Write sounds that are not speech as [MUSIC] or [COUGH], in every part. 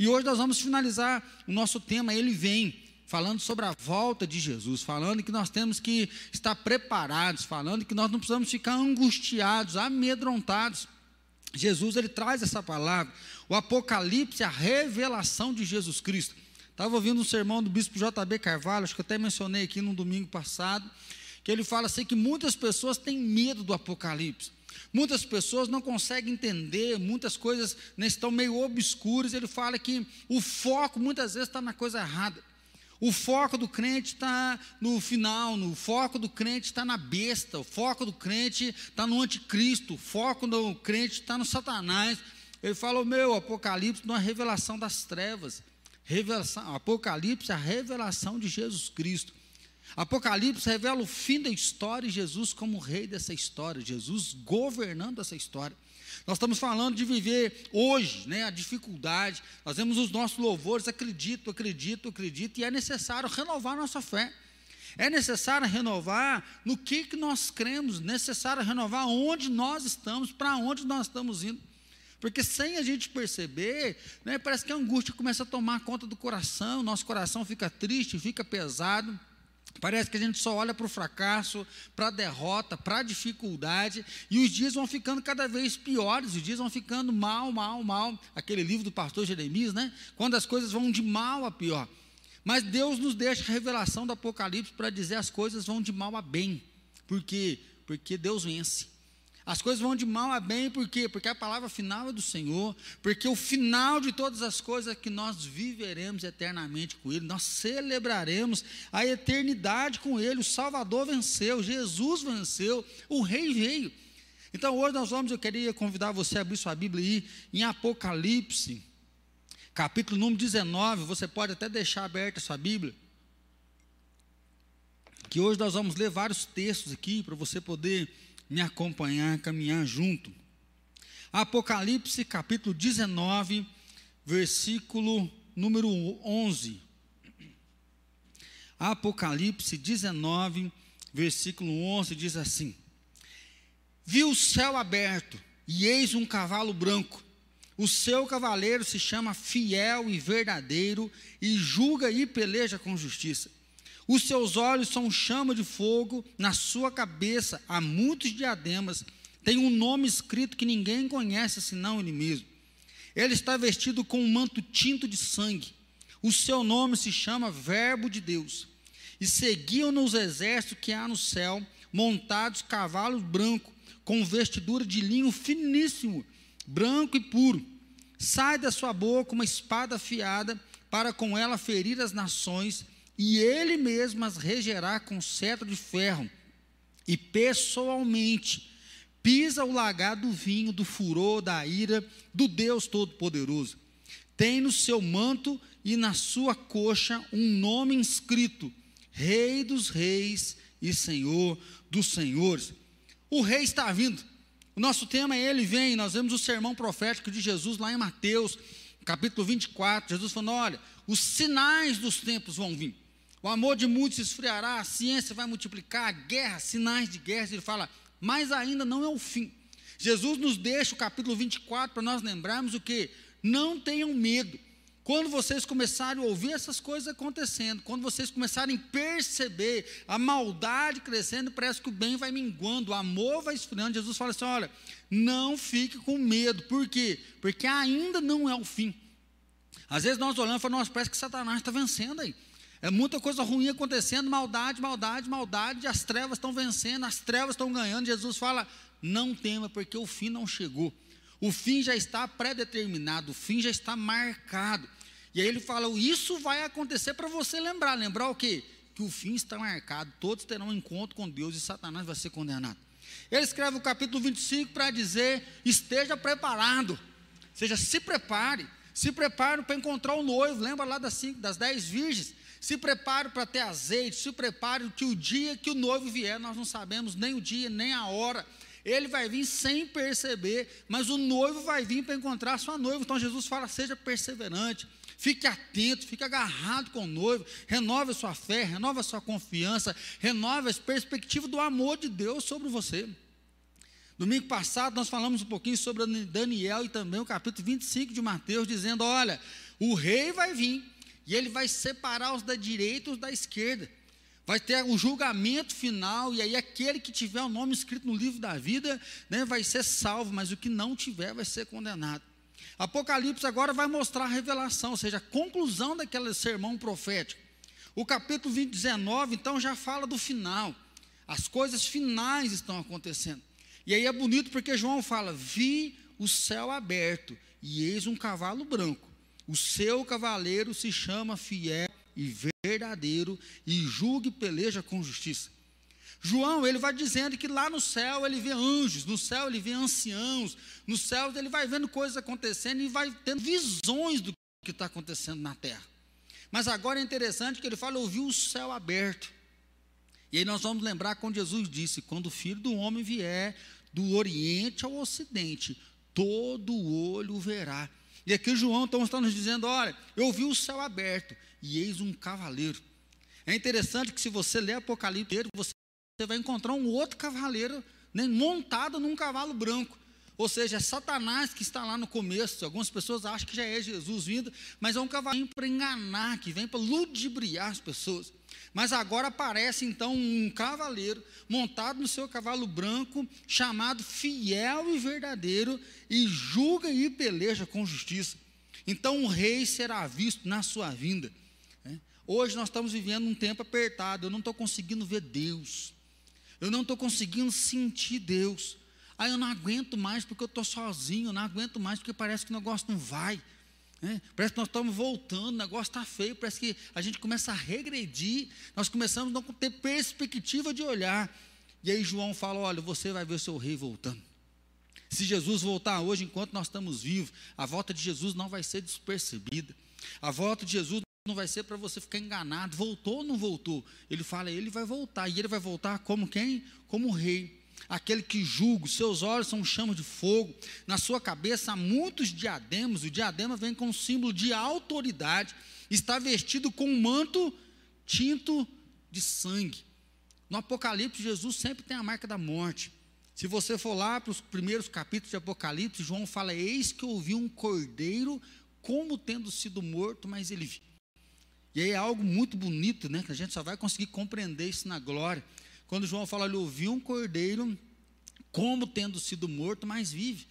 E hoje nós vamos finalizar o nosso tema, ele vem, falando sobre a volta de Jesus, falando que nós temos que estar preparados, falando que nós não precisamos ficar angustiados, amedrontados. Jesus ele traz essa palavra, o Apocalipse, a revelação de Jesus Cristo. Estava ouvindo um sermão do bispo JB Carvalho, acho que eu até mencionei aqui no domingo passado, que ele fala assim que muitas pessoas têm medo do Apocalipse. Muitas pessoas não conseguem entender, muitas coisas né, estão meio obscuras. Ele fala que o foco muitas vezes está na coisa errada. O foco do crente está no final, no foco do crente está na besta, o foco do crente está no anticristo, o foco do crente está no Satanás. Ele fala: o meu Apocalipse não é revelação das trevas. Revelação, Apocalipse é a revelação de Jesus Cristo. Apocalipse revela o fim da história e Jesus como rei dessa história, Jesus governando essa história. Nós estamos falando de viver hoje, né, a dificuldade. Nós vemos os nossos louvores, acredito, acredito, acredito, e é necessário renovar nossa fé. É necessário renovar no que, que nós cremos, necessário renovar onde nós estamos, para onde nós estamos indo. Porque sem a gente perceber, né, parece que a angústia começa a tomar conta do coração, nosso coração fica triste, fica pesado. Parece que a gente só olha para o fracasso, para a derrota, para a dificuldade, e os dias vão ficando cada vez piores, os dias vão ficando mal, mal, mal. Aquele livro do pastor Jeremias, né? Quando as coisas vão de mal a pior. Mas Deus nos deixa a revelação do Apocalipse para dizer as coisas vão de mal a bem. Por quê? Porque Deus vence. As coisas vão de mal a bem, por quê? Porque a palavra final é do Senhor, porque o final de todas as coisas é que nós viveremos eternamente com Ele, nós celebraremos a eternidade com Ele. O Salvador venceu, Jesus venceu, o Rei veio. Então hoje nós vamos, eu queria convidar você a abrir sua Bíblia aí em Apocalipse, capítulo número 19, você pode até deixar aberta a sua Bíblia. Que hoje nós vamos ler vários textos aqui para você poder me acompanhar, caminhar junto. Apocalipse capítulo 19, versículo número 11. Apocalipse 19, versículo 11 diz assim: Vi o céu aberto, e eis um cavalo branco. O seu cavaleiro se chama Fiel e Verdadeiro, e julga e peleja com justiça. Os seus olhos são chama de fogo, na sua cabeça há muitos diademas, tem um nome escrito que ninguém conhece senão ele mesmo. Ele está vestido com um manto tinto de sangue. O seu nome se chama Verbo de Deus. E seguiam-no os exércitos que há no céu, montados cavalos brancos, com vestidura de linho finíssimo, branco e puro. Sai da sua boca uma espada afiada, para com ela ferir as nações e ele mesmo as regerá com cetro de ferro, e pessoalmente pisa o lagar do vinho, do furor, da ira do Deus Todo-Poderoso. Tem no seu manto e na sua coxa um nome inscrito: Rei dos Reis e Senhor dos Senhores. O rei está vindo. O nosso tema é Ele Vem. Nós vemos o sermão profético de Jesus lá em Mateus, capítulo 24. Jesus falando: Olha, os sinais dos tempos vão vir. O amor de muitos se esfriará, a ciência vai multiplicar, a guerra, sinais de guerra. Ele fala, mas ainda não é o fim. Jesus nos deixa o capítulo 24 para nós lembrarmos o que? Não tenham medo. Quando vocês começarem a ouvir essas coisas acontecendo, quando vocês começarem a perceber a maldade crescendo, parece que o bem vai minguando, o amor vai esfriando. Jesus fala assim: olha, não fique com medo. Por quê? Porque ainda não é o fim. Às vezes nós olhamos e falamos, parece que Satanás está vencendo aí. É muita coisa ruim acontecendo, maldade, maldade, maldade, as trevas estão vencendo, as trevas estão ganhando. Jesus fala: não tema, porque o fim não chegou. O fim já está pré-determinado, o fim já está marcado. E aí ele fala: isso vai acontecer para você lembrar. Lembrar o quê? Que o fim está marcado, todos terão um encontro com Deus e Satanás vai ser condenado. Ele escreve o capítulo 25 para dizer: esteja preparado, seja, se prepare, se prepare para encontrar o noivo. Lembra lá das, cinco, das dez virgens? Se prepare para ter azeite, se prepare que o dia que o noivo vier, nós não sabemos nem o dia, nem a hora. Ele vai vir sem perceber, mas o noivo vai vir para encontrar a sua noiva. Então Jesus fala: seja perseverante, fique atento, fique agarrado com o noivo, renove a sua fé, renove a sua confiança, renove as perspectivas do amor de Deus sobre você. Domingo passado nós falamos um pouquinho sobre Daniel e também o capítulo 25 de Mateus, dizendo: olha, O rei vai vir e ele vai separar os da direita e os da esquerda. Vai ter o julgamento final, e aí aquele que tiver o nome escrito no livro da vida né, vai ser salvo, mas o que não tiver vai ser condenado. Apocalipse agora vai mostrar a revelação, ou seja, a conclusão daquele sermão profético. O capítulo 20, 19, então, já fala do final. As coisas finais estão acontecendo. E aí é bonito porque João fala: Vi o céu aberto, e eis um cavalo branco. O seu cavaleiro se chama Fiel e Verdadeiro, e julga e peleja com justiça. João, ele vai dizendo que lá no céu ele vê anjos, no céu ele vê anciãos, no céu ele vai vendo coisas acontecendo e vai tendo visões do que está acontecendo na terra. Mas agora é interessante que ele fala: ouviu o céu aberto. E aí nós vamos lembrar quando Jesus disse: quando o filho do homem vier do oriente ao ocidente, todo olho verá. E aqui João então está nos dizendo: olha, eu vi o céu aberto e eis um cavaleiro. É interessante que se você ler Apocalipse, você vai encontrar um outro cavaleiro né, montado num cavalo branco. Ou seja, é Satanás que está lá no começo. Algumas pessoas acham que já é Jesus vindo, mas é um cavalinho para enganar, que vem para ludibriar as pessoas. Mas agora aparece então um cavaleiro montado no seu cavalo branco, chamado fiel e verdadeiro, e julga e peleja com justiça. Então o rei será visto na sua vinda. Né? Hoje nós estamos vivendo um tempo apertado, eu não estou conseguindo ver Deus, eu não estou conseguindo sentir Deus. Ah, eu não aguento mais porque eu estou sozinho, eu não aguento mais porque parece que o negócio não vai. Né? Parece que nós estamos voltando, o negócio está feio, parece que a gente começa a regredir, nós começamos a não ter perspectiva de olhar. E aí João fala: olha, você vai ver o seu rei voltando. Se Jesus voltar hoje, enquanto nós estamos vivos, a volta de Jesus não vai ser despercebida. A volta de Jesus não vai ser para você ficar enganado. Voltou ou não voltou? Ele fala, ele vai voltar. E ele vai voltar como quem? Como rei aquele que julga, seus olhos são um chama de fogo, na sua cabeça há muitos diademas, o diadema vem com um símbolo de autoridade, está vestido com um manto tinto de sangue. No Apocalipse, Jesus sempre tem a marca da morte. Se você for lá para os primeiros capítulos de Apocalipse, João fala: Eis que ouvi um cordeiro como tendo sido morto, mas ele viu. E aí é algo muito bonito, né? Que a gente só vai conseguir compreender isso na glória. Quando João fala, ele ouviu um cordeiro como tendo sido morto, mas vive.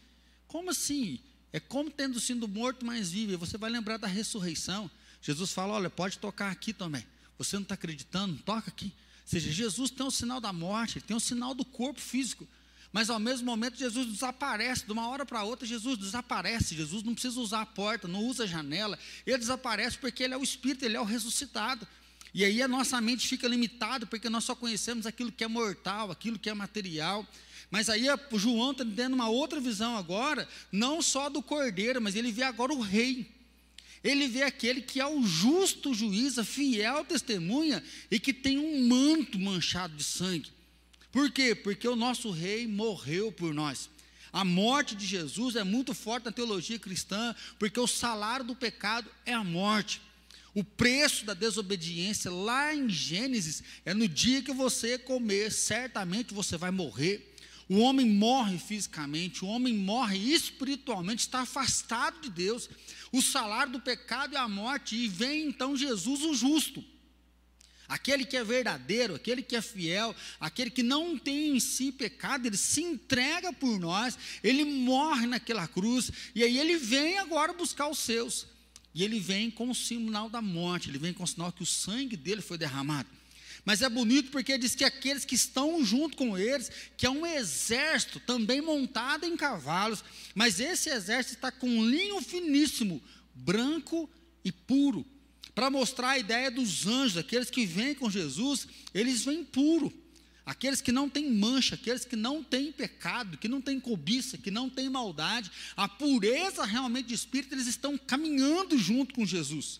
Como assim? É como tendo sido morto, mas vive. Você vai lembrar da ressurreição. Jesus fala: olha, pode tocar aqui também. Você não está acreditando? Toca aqui. Ou seja, Jesus tem o sinal da morte, ele tem o sinal do corpo físico. Mas ao mesmo momento, Jesus desaparece, de uma hora para outra, Jesus desaparece. Jesus não precisa usar a porta, não usa a janela, ele desaparece porque ele é o Espírito, ele é o ressuscitado. E aí a nossa mente fica limitada, porque nós só conhecemos aquilo que é mortal, aquilo que é material. Mas aí João está tendo uma outra visão agora, não só do cordeiro, mas ele vê agora o rei. Ele vê aquele que é o justo juiz, a fiel testemunha e que tem um manto manchado de sangue. Por quê? Porque o nosso rei morreu por nós. A morte de Jesus é muito forte na teologia cristã, porque o salário do pecado é a morte. O preço da desobediência lá em Gênesis é no dia que você comer, certamente você vai morrer. O homem morre fisicamente, o homem morre espiritualmente, está afastado de Deus. O salário do pecado é a morte, e vem então Jesus, o justo. Aquele que é verdadeiro, aquele que é fiel, aquele que não tem em si pecado, ele se entrega por nós, ele morre naquela cruz, e aí ele vem agora buscar os seus. E ele vem com o sinal da morte, ele vem com o sinal que o sangue dele foi derramado. Mas é bonito porque diz que aqueles que estão junto com eles, que é um exército também montado em cavalos, mas esse exército está com linho finíssimo, branco e puro, para mostrar a ideia dos anjos, aqueles que vêm com Jesus, eles vêm puro aqueles que não têm mancha, aqueles que não têm pecado, que não têm cobiça, que não têm maldade, a pureza realmente de espírito, eles estão caminhando junto com Jesus.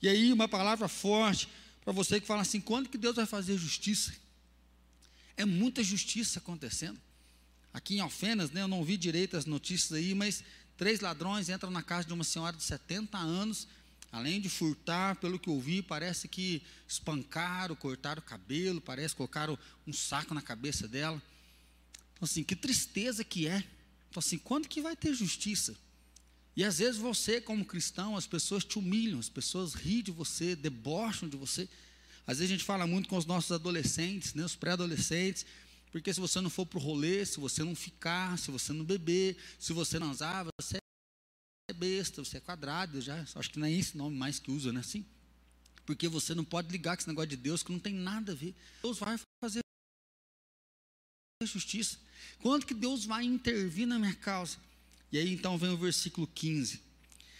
E aí, uma palavra forte para você que fala assim: quando que Deus vai fazer justiça? É muita justiça acontecendo. Aqui em Alfenas, né, eu não vi direito as notícias aí, mas três ladrões entram na casa de uma senhora de 70 anos Além de furtar, pelo que eu vi, parece que espancaram, cortaram o cabelo, parece que colocaram um saco na cabeça dela. Então, assim, que tristeza que é. Então, assim, quando que vai ter justiça? E às vezes você, como cristão, as pessoas te humilham, as pessoas riem de você, debocham de você. Às vezes a gente fala muito com os nossos adolescentes, né, os pré-adolescentes, porque se você não for para o rolê, se você não ficar, se você não beber, se você não usar, você besta, você é quadrado, já, acho que não é esse nome mais que usa, né? Assim. Porque você não pode ligar com esse negócio de Deus que não tem nada a ver. Deus vai fazer justiça. Quanto que Deus vai intervir na minha causa? E aí então vem o versículo 15: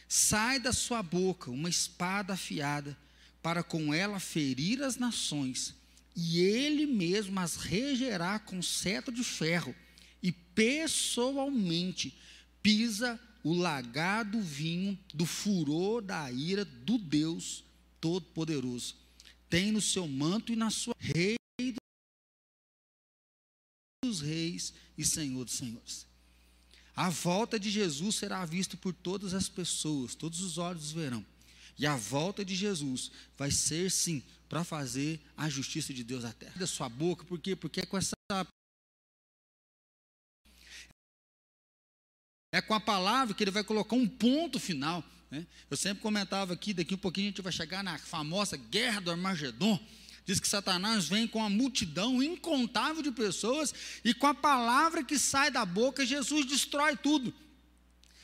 Sai da sua boca uma espada afiada, para com ela ferir as nações, e ele mesmo as regerá com cetro de ferro, e pessoalmente pisa o lagado vinho do furor da ira do Deus Todo-Poderoso. Tem no seu manto e na sua rei dos reis e Senhor dos senhores. A volta de Jesus será vista por todas as pessoas, todos os olhos verão. E a volta de Jesus vai ser, sim, para fazer a justiça de Deus à terra. Da sua boca, por quê? Porque é com essa É com a palavra que ele vai colocar um ponto final. Né? Eu sempre comentava aqui, daqui um pouquinho a gente vai chegar na famosa guerra do Armagedon. Diz que Satanás vem com a multidão incontável de pessoas e com a palavra que sai da boca, Jesus destrói tudo.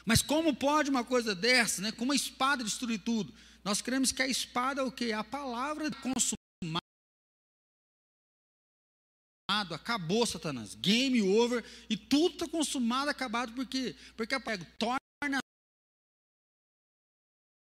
Mas como pode uma coisa dessa, né? Com uma espada destruir tudo? Nós cremos que a espada é o que? A palavra consumada acabou Satanás, game over, e tudo está consumado, acabado? Porque a pego, torna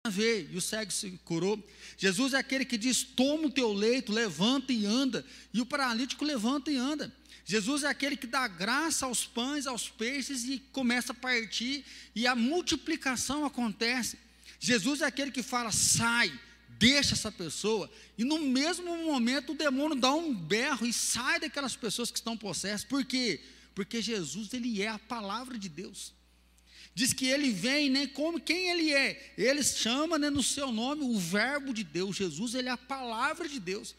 a ver, e o cego se curou. Jesus é aquele que diz: toma o teu leito, levanta e anda, e o paralítico levanta e anda. Jesus é aquele que dá graça aos pães, aos peixes e começa a partir, e a multiplicação acontece. Jesus é aquele que fala: sai, deixa essa pessoa, e no mesmo momento o demônio dá um berro e sai daquelas pessoas que estão possessas. Por quê? Porque Jesus ele é a palavra de Deus. Diz que ele vem, né, como quem ele é? Ele chama né, no seu nome o verbo de Deus. Jesus ele é a palavra de Deus.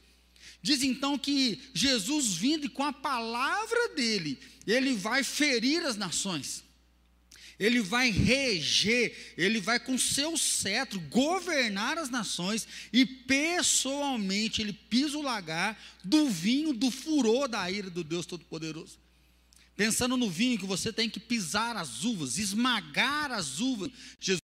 Diz então que Jesus vindo e com a palavra dele, ele vai ferir as nações ele vai reger, ele vai com seu cetro governar as nações e pessoalmente ele pisa o lagar do vinho do furor da ira do Deus Todo-Poderoso. Pensando no vinho que você tem que pisar as uvas, esmagar as uvas. Jesus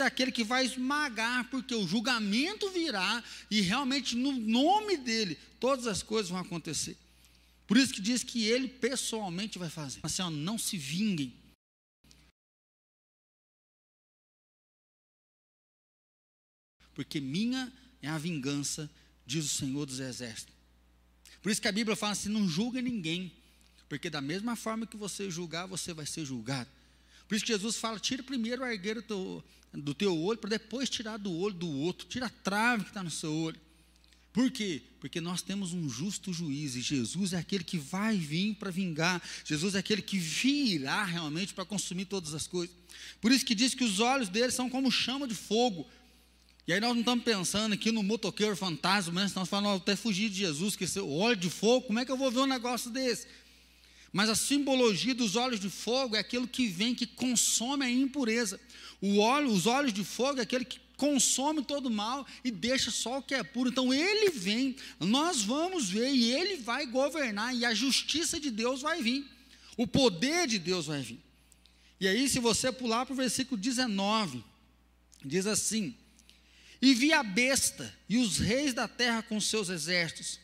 é aquele que vai esmagar, porque o julgamento virá e realmente no nome dele todas as coisas vão acontecer. Por isso que diz que ele pessoalmente vai fazer. Assim, ó, não se vinguem. Porque minha é a vingança, diz o Senhor dos Exércitos. Por isso que a Bíblia fala assim: não julga ninguém. Porque da mesma forma que você julgar, você vai ser julgado. Por isso que Jesus fala: tira primeiro a argueira do do teu olho, para depois tirar do olho do outro. Tira a trave que está no seu olho. Por quê? Porque nós temos um justo juiz e Jesus é aquele que vai vir para vingar. Jesus é aquele que virá realmente para consumir todas as coisas. Por isso que diz que os olhos dele são como chama de fogo. E aí nós não estamos pensando aqui no motoqueiro fantasma, mas estamos falando até fugir de Jesus, que esse olho de fogo, como é que eu vou ver um negócio desse? Mas a simbologia dos olhos de fogo é aquilo que vem, que consome a impureza. O óleo, os olhos de fogo é aquele que consome todo o mal e deixa só o que é puro. Então ele vem, nós vamos ver e ele vai governar e a justiça de Deus vai vir. O poder de Deus vai vir. E aí, se você pular para o versículo 19, diz assim: E vi a besta e os reis da terra com seus exércitos,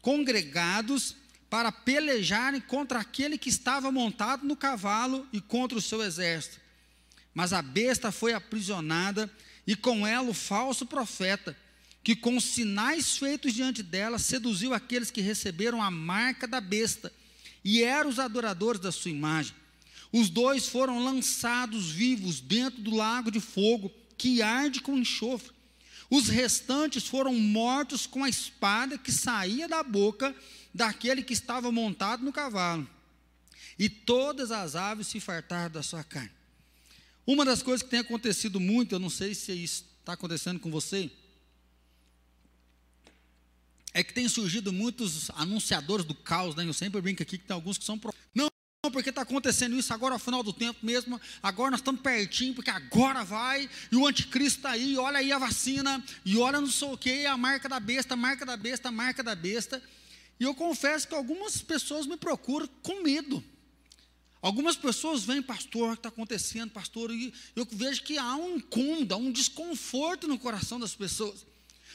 congregados para pelejarem contra aquele que estava montado no cavalo e contra o seu exército. Mas a besta foi aprisionada e com ela o falso profeta, que com sinais feitos diante dela seduziu aqueles que receberam a marca da besta e eram os adoradores da sua imagem. Os dois foram lançados vivos dentro do lago de fogo que arde com enxofre. Os restantes foram mortos com a espada que saía da boca daquele que estava montado no cavalo. E todas as aves se fartaram da sua carne. Uma das coisas que tem acontecido muito, eu não sei se isso está acontecendo com você, é que tem surgido muitos anunciadores do caos, né? Eu sempre brinco aqui que tem alguns que são. Pro... Não, porque está acontecendo isso agora ao final do tempo mesmo, agora nós estamos pertinho, porque agora vai, e o anticristo está aí, olha aí a vacina, e olha não sei o que, a marca da besta, a marca da besta, a marca da besta. E eu confesso que algumas pessoas me procuram com medo. Algumas pessoas vêm, pastor, o que está acontecendo, pastor, e eu vejo que há um incômodo, há um desconforto no coração das pessoas.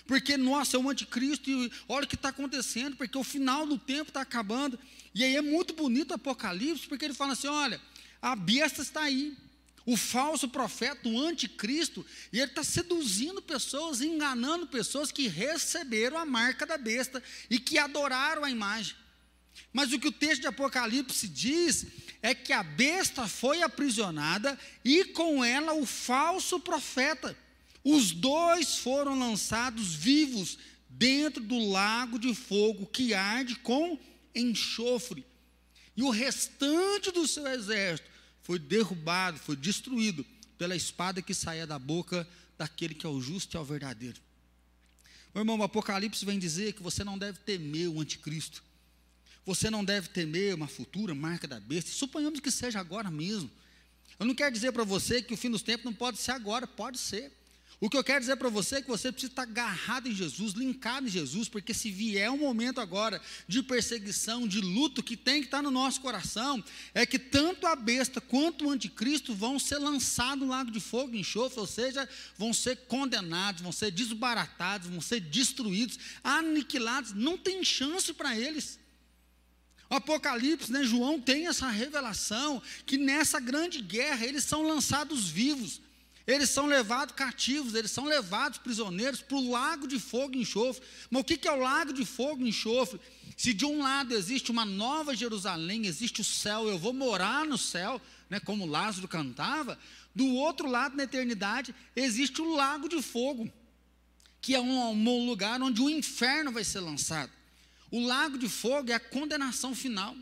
Porque, nossa, é o anticristo, e olha o que está acontecendo, porque o final do tempo está acabando. E aí é muito bonito o Apocalipse, porque ele fala assim: olha, a besta está aí, o falso profeta, o anticristo, e ele está seduzindo pessoas, enganando pessoas que receberam a marca da besta e que adoraram a imagem. Mas o que o texto de Apocalipse diz é que a besta foi aprisionada e com ela o falso profeta. Os dois foram lançados vivos dentro do lago de fogo que arde com enxofre. E o restante do seu exército foi derrubado, foi destruído pela espada que saía da boca daquele que é o justo e é o verdadeiro. Meu irmão, o Apocalipse vem dizer que você não deve temer o anticristo. Você não deve temer uma futura marca da besta. Suponhamos que seja agora mesmo. Eu não quero dizer para você que o fim dos tempos não pode ser agora, pode ser. O que eu quero dizer para você é que você precisa estar agarrado em Jesus, linkado em Jesus, porque se vier um momento agora de perseguição, de luto que tem que estar no nosso coração, é que tanto a besta quanto o anticristo vão ser lançados no lago de fogo e enxofre, ou seja, vão ser condenados, vão ser desbaratados, vão ser destruídos, aniquilados, não tem chance para eles. O Apocalipse, né, João tem essa revelação que nessa grande guerra eles são lançados vivos, eles são levados cativos, eles são levados prisioneiros para o lago de fogo e enxofre. Mas o que é o lago de fogo e enxofre? Se de um lado existe uma nova Jerusalém, existe o céu, eu vou morar no céu, né, como Lázaro cantava, do outro lado, na eternidade, existe o lago de fogo, que é um, um lugar onde o inferno vai ser lançado. O lago de fogo é a condenação final.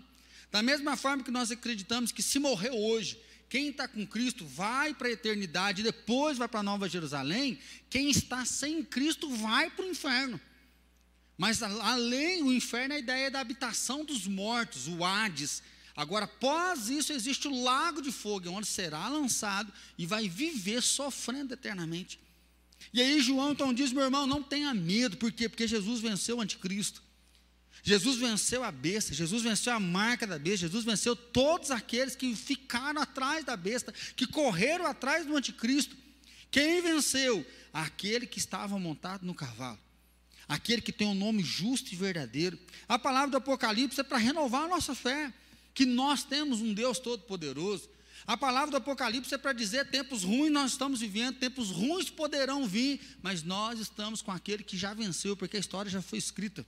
Da mesma forma que nós acreditamos que se morrer hoje, quem está com Cristo vai para a eternidade, depois vai para a Nova Jerusalém, quem está sem Cristo vai para o inferno. Mas além, o inferno é a ideia da habitação dos mortos, o Hades. Agora, após isso, existe o lago de fogo, onde será lançado e vai viver sofrendo eternamente. E aí João então diz, meu irmão, não tenha medo, por quê? Porque Jesus venceu o anticristo. Jesus venceu a besta, Jesus venceu a marca da besta, Jesus venceu todos aqueles que ficaram atrás da besta, que correram atrás do anticristo. Quem venceu? Aquele que estava montado no cavalo, aquele que tem um nome justo e verdadeiro. A palavra do Apocalipse é para renovar a nossa fé, que nós temos um Deus todo-poderoso. A palavra do Apocalipse é para dizer: tempos ruins nós estamos vivendo, tempos ruins poderão vir, mas nós estamos com aquele que já venceu, porque a história já foi escrita.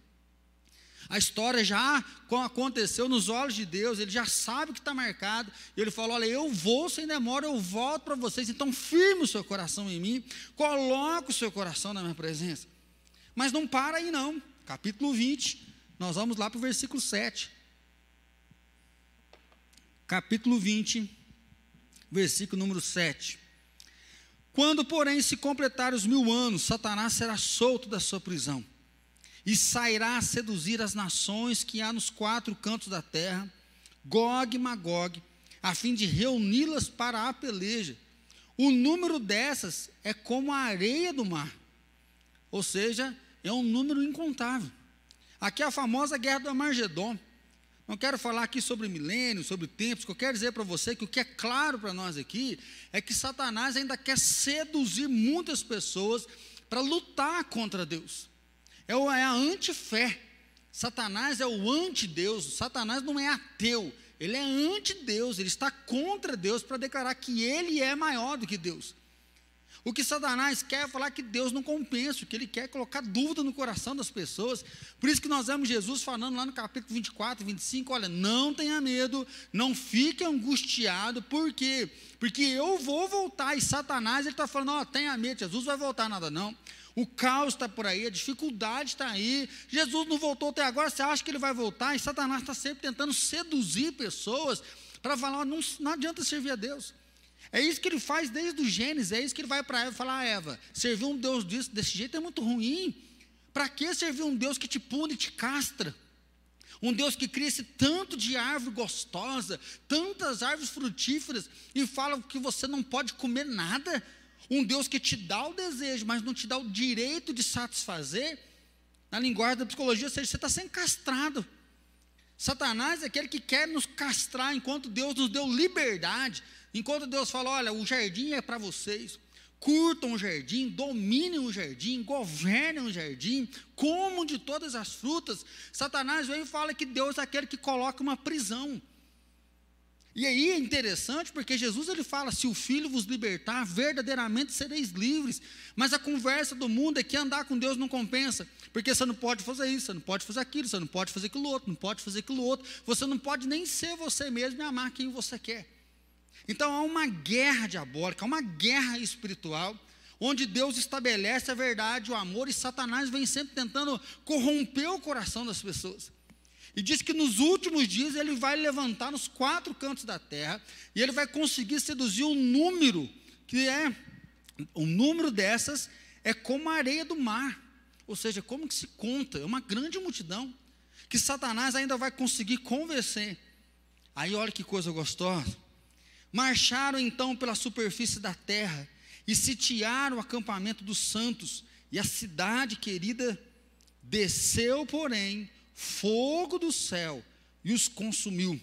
A história já aconteceu nos olhos de Deus, ele já sabe que está marcado. Ele falou: Olha, eu vou sem demora, eu volto para vocês. Então, firme o seu coração em mim, coloque o seu coração na minha presença. Mas não para aí, não. Capítulo 20, nós vamos lá para o versículo 7. Capítulo 20, versículo número 7. Quando, porém, se completar os mil anos, Satanás será solto da sua prisão e sairá a seduzir as nações que há nos quatro cantos da terra, Gog e Magog, a fim de reuni-las para a peleja. O número dessas é como a areia do mar, ou seja, é um número incontável. Aqui é a famosa guerra do Amargedon. Não quero falar aqui sobre milênios, sobre tempos, que eu quero dizer para você que o que é claro para nós aqui é que Satanás ainda quer seduzir muitas pessoas para lutar contra Deus é, é a antifé. Satanás é o antideus. Satanás não é ateu, ele é antideus, ele está contra Deus para declarar que ele é maior do que Deus. O que Satanás quer é falar que Deus não compensa, que ele quer é colocar dúvida no coração das pessoas. Por isso que nós vemos Jesus falando lá no capítulo 24, 25, olha, não tenha medo, não fique angustiado, por quê? Porque eu vou voltar, e Satanás ele está falando, ó, tenha medo, Jesus vai voltar nada não. O caos está por aí, a dificuldade está aí. Jesus não voltou até agora, você acha que ele vai voltar? E Satanás está sempre tentando seduzir pessoas para falar: não, não adianta servir a Deus. É isso que ele faz desde o Gênesis, é isso que ele vai para Eva falar: Eva, servir um Deus desse, jeito é muito ruim. Para que servir um Deus que te pune e te castra? Um Deus que cria esse tanto de árvore gostosa, tantas árvores frutíferas, e fala que você não pode comer nada. Um Deus que te dá o desejo, mas não te dá o direito de satisfazer. Na linguagem da psicologia, ou seja, você está sendo castrado. Satanás é aquele que quer nos castrar, enquanto Deus nos deu liberdade, enquanto Deus fala: olha, o jardim é para vocês, curtam o jardim, dominem o jardim, governem o jardim, comam de todas as frutas. Satanás vem e fala que Deus é aquele que coloca uma prisão. E aí é interessante porque Jesus ele fala: se o Filho vos libertar, verdadeiramente sereis livres. Mas a conversa do mundo é que andar com Deus não compensa, porque você não pode fazer isso, você não pode fazer aquilo, você não pode fazer aquilo outro, não pode fazer aquilo outro, você não pode nem ser você mesmo e amar quem você quer. Então há uma guerra diabólica, há uma guerra espiritual, onde Deus estabelece a verdade, o amor, e Satanás vem sempre tentando corromper o coração das pessoas. E diz que nos últimos dias ele vai levantar nos quatro cantos da terra e ele vai conseguir seduzir um número que é o número dessas é como a areia do mar. Ou seja, como que se conta? É uma grande multidão que Satanás ainda vai conseguir convencer. Aí olha que coisa gostosa. Marcharam então pela superfície da terra e sitiaram o acampamento dos santos, e a cidade querida desceu, porém, fogo do céu e os consumiu.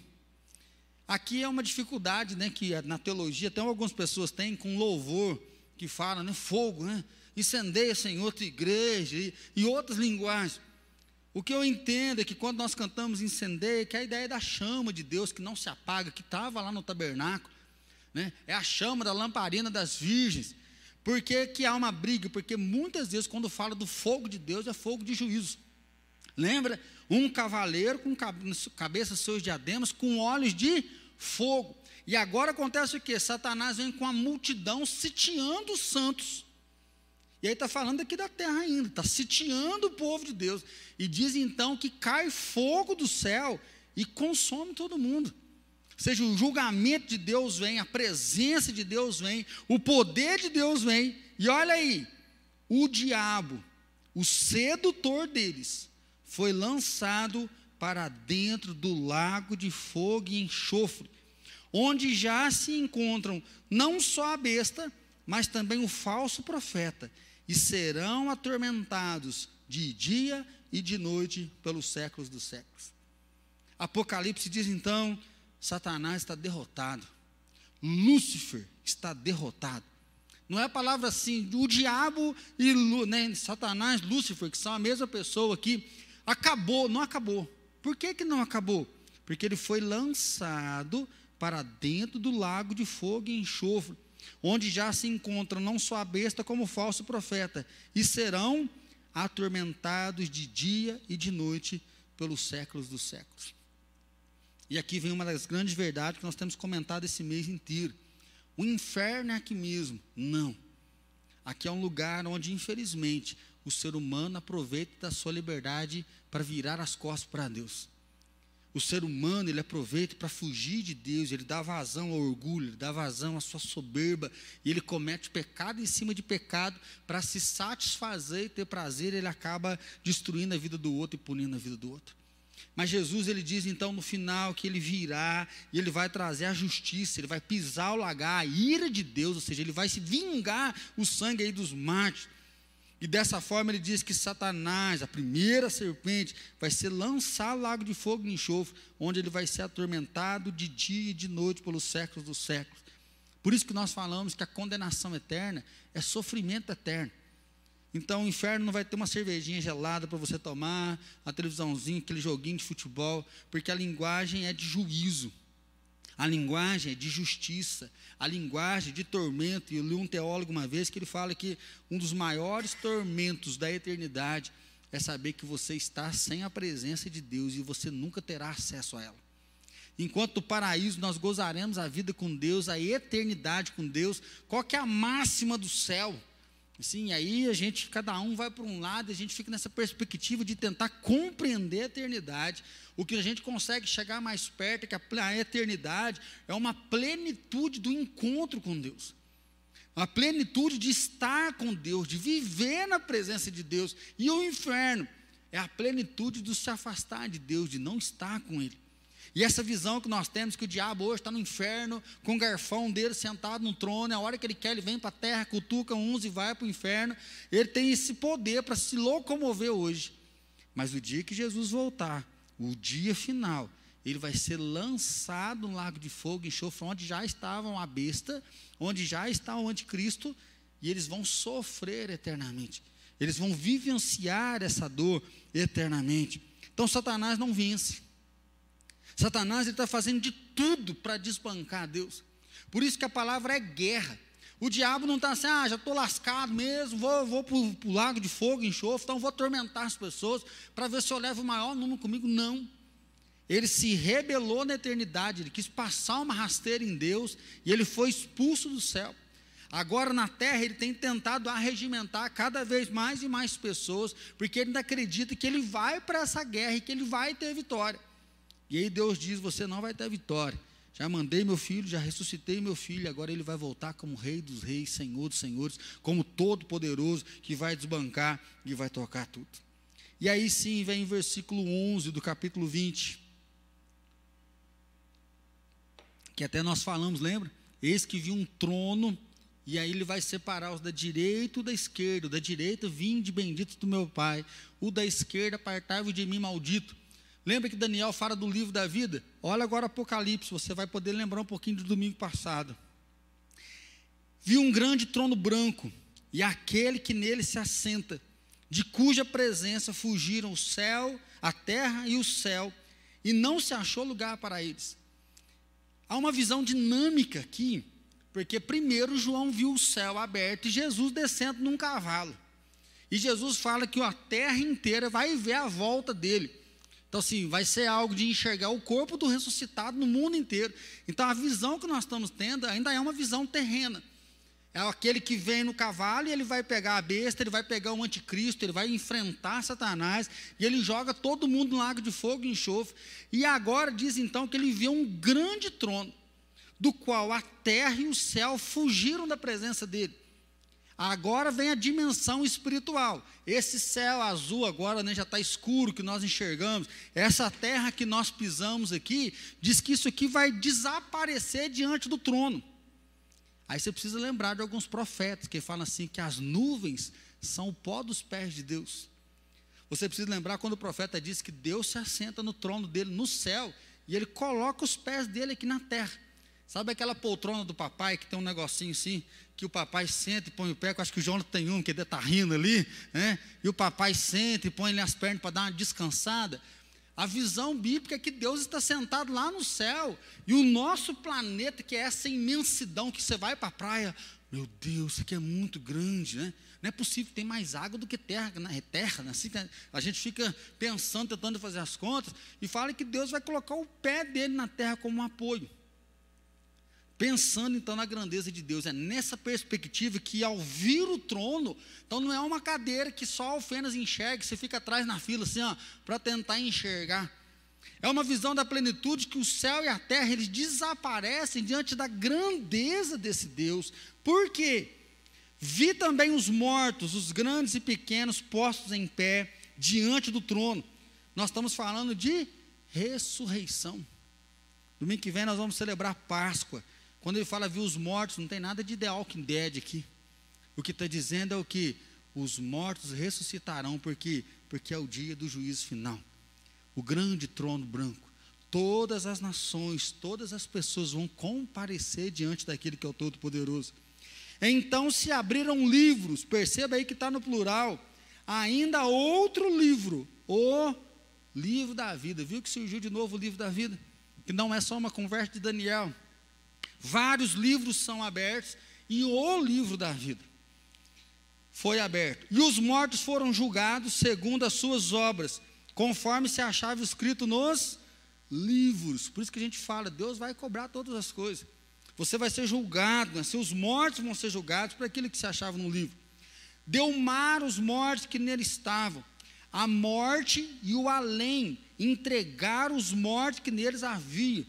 Aqui é uma dificuldade, né, que na teologia até algumas pessoas têm com louvor que fala, né, fogo, né, incendeia-se em outra igreja e, e, outras linguagens. O que eu entendo é que quando nós cantamos incendeia, que é a ideia da chama de Deus que não se apaga, que estava lá no tabernáculo, né, é a chama da lamparina das virgens. Por que, que há uma briga? Porque muitas vezes quando fala do fogo de Deus é fogo de juízo. Lembra? Um cavaleiro com cabeça seus diademas, com olhos de fogo. E agora acontece o que? Satanás vem com a multidão sitiando os santos. E aí está falando aqui da terra ainda, está sitiando o povo de Deus. E diz então que cai fogo do céu e consome todo mundo. Ou seja, o julgamento de Deus vem, a presença de Deus vem, o poder de Deus vem. E olha aí, o diabo, o sedutor deles, foi lançado para dentro do lago de fogo e enxofre, onde já se encontram não só a besta, mas também o falso profeta, e serão atormentados de dia e de noite pelos séculos dos séculos. Apocalipse diz então: Satanás está derrotado, Lúcifer está derrotado. Não é a palavra assim, o diabo e né, Satanás, Lúcifer, que são a mesma pessoa aqui, acabou, não acabou. Por que, que não acabou? Porque ele foi lançado para dentro do lago de fogo e enxofre, onde já se encontram não só a besta como o falso profeta, e serão atormentados de dia e de noite pelos séculos dos séculos. E aqui vem uma das grandes verdades que nós temos comentado esse mês inteiro. O inferno é aqui mesmo. Não. Aqui é um lugar onde, infelizmente, o ser humano aproveita da sua liberdade para virar as costas para Deus. O ser humano, ele aproveita para fugir de Deus, ele dá vazão ao orgulho, ele dá vazão à sua soberba, e ele comete pecado em cima de pecado para se satisfazer e ter prazer, ele acaba destruindo a vida do outro e punindo a vida do outro. Mas Jesus, ele diz então no final que ele virá e ele vai trazer a justiça, ele vai pisar o lagar, a ira de Deus, ou seja, ele vai se vingar o sangue aí dos mártires. E dessa forma ele diz que Satanás, a primeira serpente, vai ser lançado ao lago de fogo e enxofre, onde ele vai ser atormentado de dia e de noite pelos séculos dos séculos. Por isso que nós falamos que a condenação eterna é sofrimento eterno. Então o inferno não vai ter uma cervejinha gelada para você tomar, a televisãozinha, aquele joguinho de futebol, porque a linguagem é de juízo. A linguagem é de justiça, a linguagem de tormento. E eu li um teólogo uma vez que ele fala que um dos maiores tormentos da eternidade é saber que você está sem a presença de Deus e você nunca terá acesso a ela. Enquanto no paraíso nós gozaremos a vida com Deus, a eternidade com Deus, qual que é a máxima do céu? Sim, aí a gente, cada um vai para um lado, a gente fica nessa perspectiva de tentar compreender a eternidade. O que a gente consegue chegar mais perto é que a eternidade é uma plenitude do encontro com Deus. Uma plenitude de estar com Deus, de viver na presença de Deus. E o inferno é a plenitude do se afastar de Deus, de não estar com Ele. E essa visão que nós temos, que o diabo hoje está no inferno, com o garfão dele sentado no trono, a hora que ele quer, ele vem para a terra, cutuca uns e vai para o inferno. Ele tem esse poder para se locomover hoje. Mas o dia que Jesus voltar, o dia final, ele vai ser lançado no lago de fogo enxofre, onde já estavam a besta, onde já está o anticristo, e eles vão sofrer eternamente. Eles vão vivenciar essa dor eternamente. Então Satanás não vence. Satanás está fazendo de tudo para desbancar Deus. Por isso que a palavra é guerra. O diabo não está assim, ah, já estou lascado mesmo, vou, vou para o lago de fogo, enxofre, então vou atormentar as pessoas para ver se eu levo o maior número comigo. Não. Ele se rebelou na eternidade, ele quis passar uma rasteira em Deus e ele foi expulso do céu. Agora na terra ele tem tentado arregimentar cada vez mais e mais pessoas, porque ele ainda acredita que ele vai para essa guerra e que ele vai ter vitória. E aí Deus diz: Você não vai ter vitória. Já mandei meu filho, já ressuscitei meu filho, agora ele vai voltar como Rei dos Reis, Senhor dos Senhores, como Todo-Poderoso, que vai desbancar e vai tocar tudo. E aí sim vem o versículo 11 do capítulo 20. Que até nós falamos, lembra? Eis que vi um trono, e aí ele vai separar os da direita e da esquerda. O da direita, vinde bendito do meu Pai. O da esquerda, apartai-vos de mim, maldito. Lembra que Daniel fala do livro da vida? Olha agora Apocalipse, você vai poder lembrar um pouquinho do domingo passado. Vi um grande trono branco, e aquele que nele se assenta, de cuja presença fugiram o céu, a terra e o céu, e não se achou lugar para eles. Há uma visão dinâmica aqui, porque primeiro João viu o céu aberto e Jesus descendo num cavalo. E Jesus fala que a terra inteira vai ver a volta dele. Então, assim, vai ser algo de enxergar o corpo do ressuscitado no mundo inteiro. Então, a visão que nós estamos tendo ainda é uma visão terrena. É aquele que vem no cavalo e ele vai pegar a besta, ele vai pegar o anticristo, ele vai enfrentar Satanás, e ele joga todo mundo no lago de fogo e enxofre. E agora diz então que ele viu um grande trono, do qual a terra e o céu fugiram da presença dele. Agora vem a dimensão espiritual. Esse céu azul agora né, já está escuro que nós enxergamos. Essa terra que nós pisamos aqui, diz que isso aqui vai desaparecer diante do trono. Aí você precisa lembrar de alguns profetas que falam assim que as nuvens são o pó dos pés de Deus. Você precisa lembrar quando o profeta diz que Deus se assenta no trono dele no céu e ele coloca os pés dele aqui na terra. Sabe aquela poltrona do papai que tem um negocinho assim, que o papai senta e põe o pé, que eu acho que o João tem um, que ele está rindo ali, né? e o papai senta e põe as pernas para dar uma descansada. A visão bíblica é que Deus está sentado lá no céu, e o nosso planeta, que é essa imensidão, que você vai para a praia, meu Deus, isso aqui é muito grande, né? Não é possível, tem mais água do que terra, né? é terra, né? assim, a gente fica pensando, tentando fazer as contas, e fala que Deus vai colocar o pé dele na terra como um apoio. Pensando então na grandeza de Deus, é nessa perspectiva que ao vir o trono, então não é uma cadeira que só Alfenas enxerga, você fica atrás na fila assim, para tentar enxergar. É uma visão da plenitude que o céu e a terra eles desaparecem diante da grandeza desse Deus. Por quê? Vi também os mortos, os grandes e pequenos, postos em pé diante do trono. Nós estamos falando de ressurreição. Domingo que vem nós vamos celebrar Páscoa. Quando ele fala viu os mortos, não tem nada de The Walking Dead aqui. O que está dizendo é o que os mortos ressuscitarão, porque porque é o dia do juízo final. O grande trono branco. Todas as nações, todas as pessoas vão comparecer diante daquele que é o Todo-Poderoso. Então se abriram livros, perceba aí que está no plural, ainda outro livro, o livro da vida. Viu que surgiu de novo o livro da vida? Que não é só uma conversa de Daniel Vários livros são abertos e o livro da vida foi aberto. E os mortos foram julgados segundo as suas obras, conforme se achava escrito nos livros. Por isso que a gente fala, Deus vai cobrar todas as coisas. Você vai ser julgado, né? seus mortos vão ser julgados por aquilo que se achava no livro. Deu mar os mortos que nele estavam. A morte e o além entregaram os mortos que neles havia.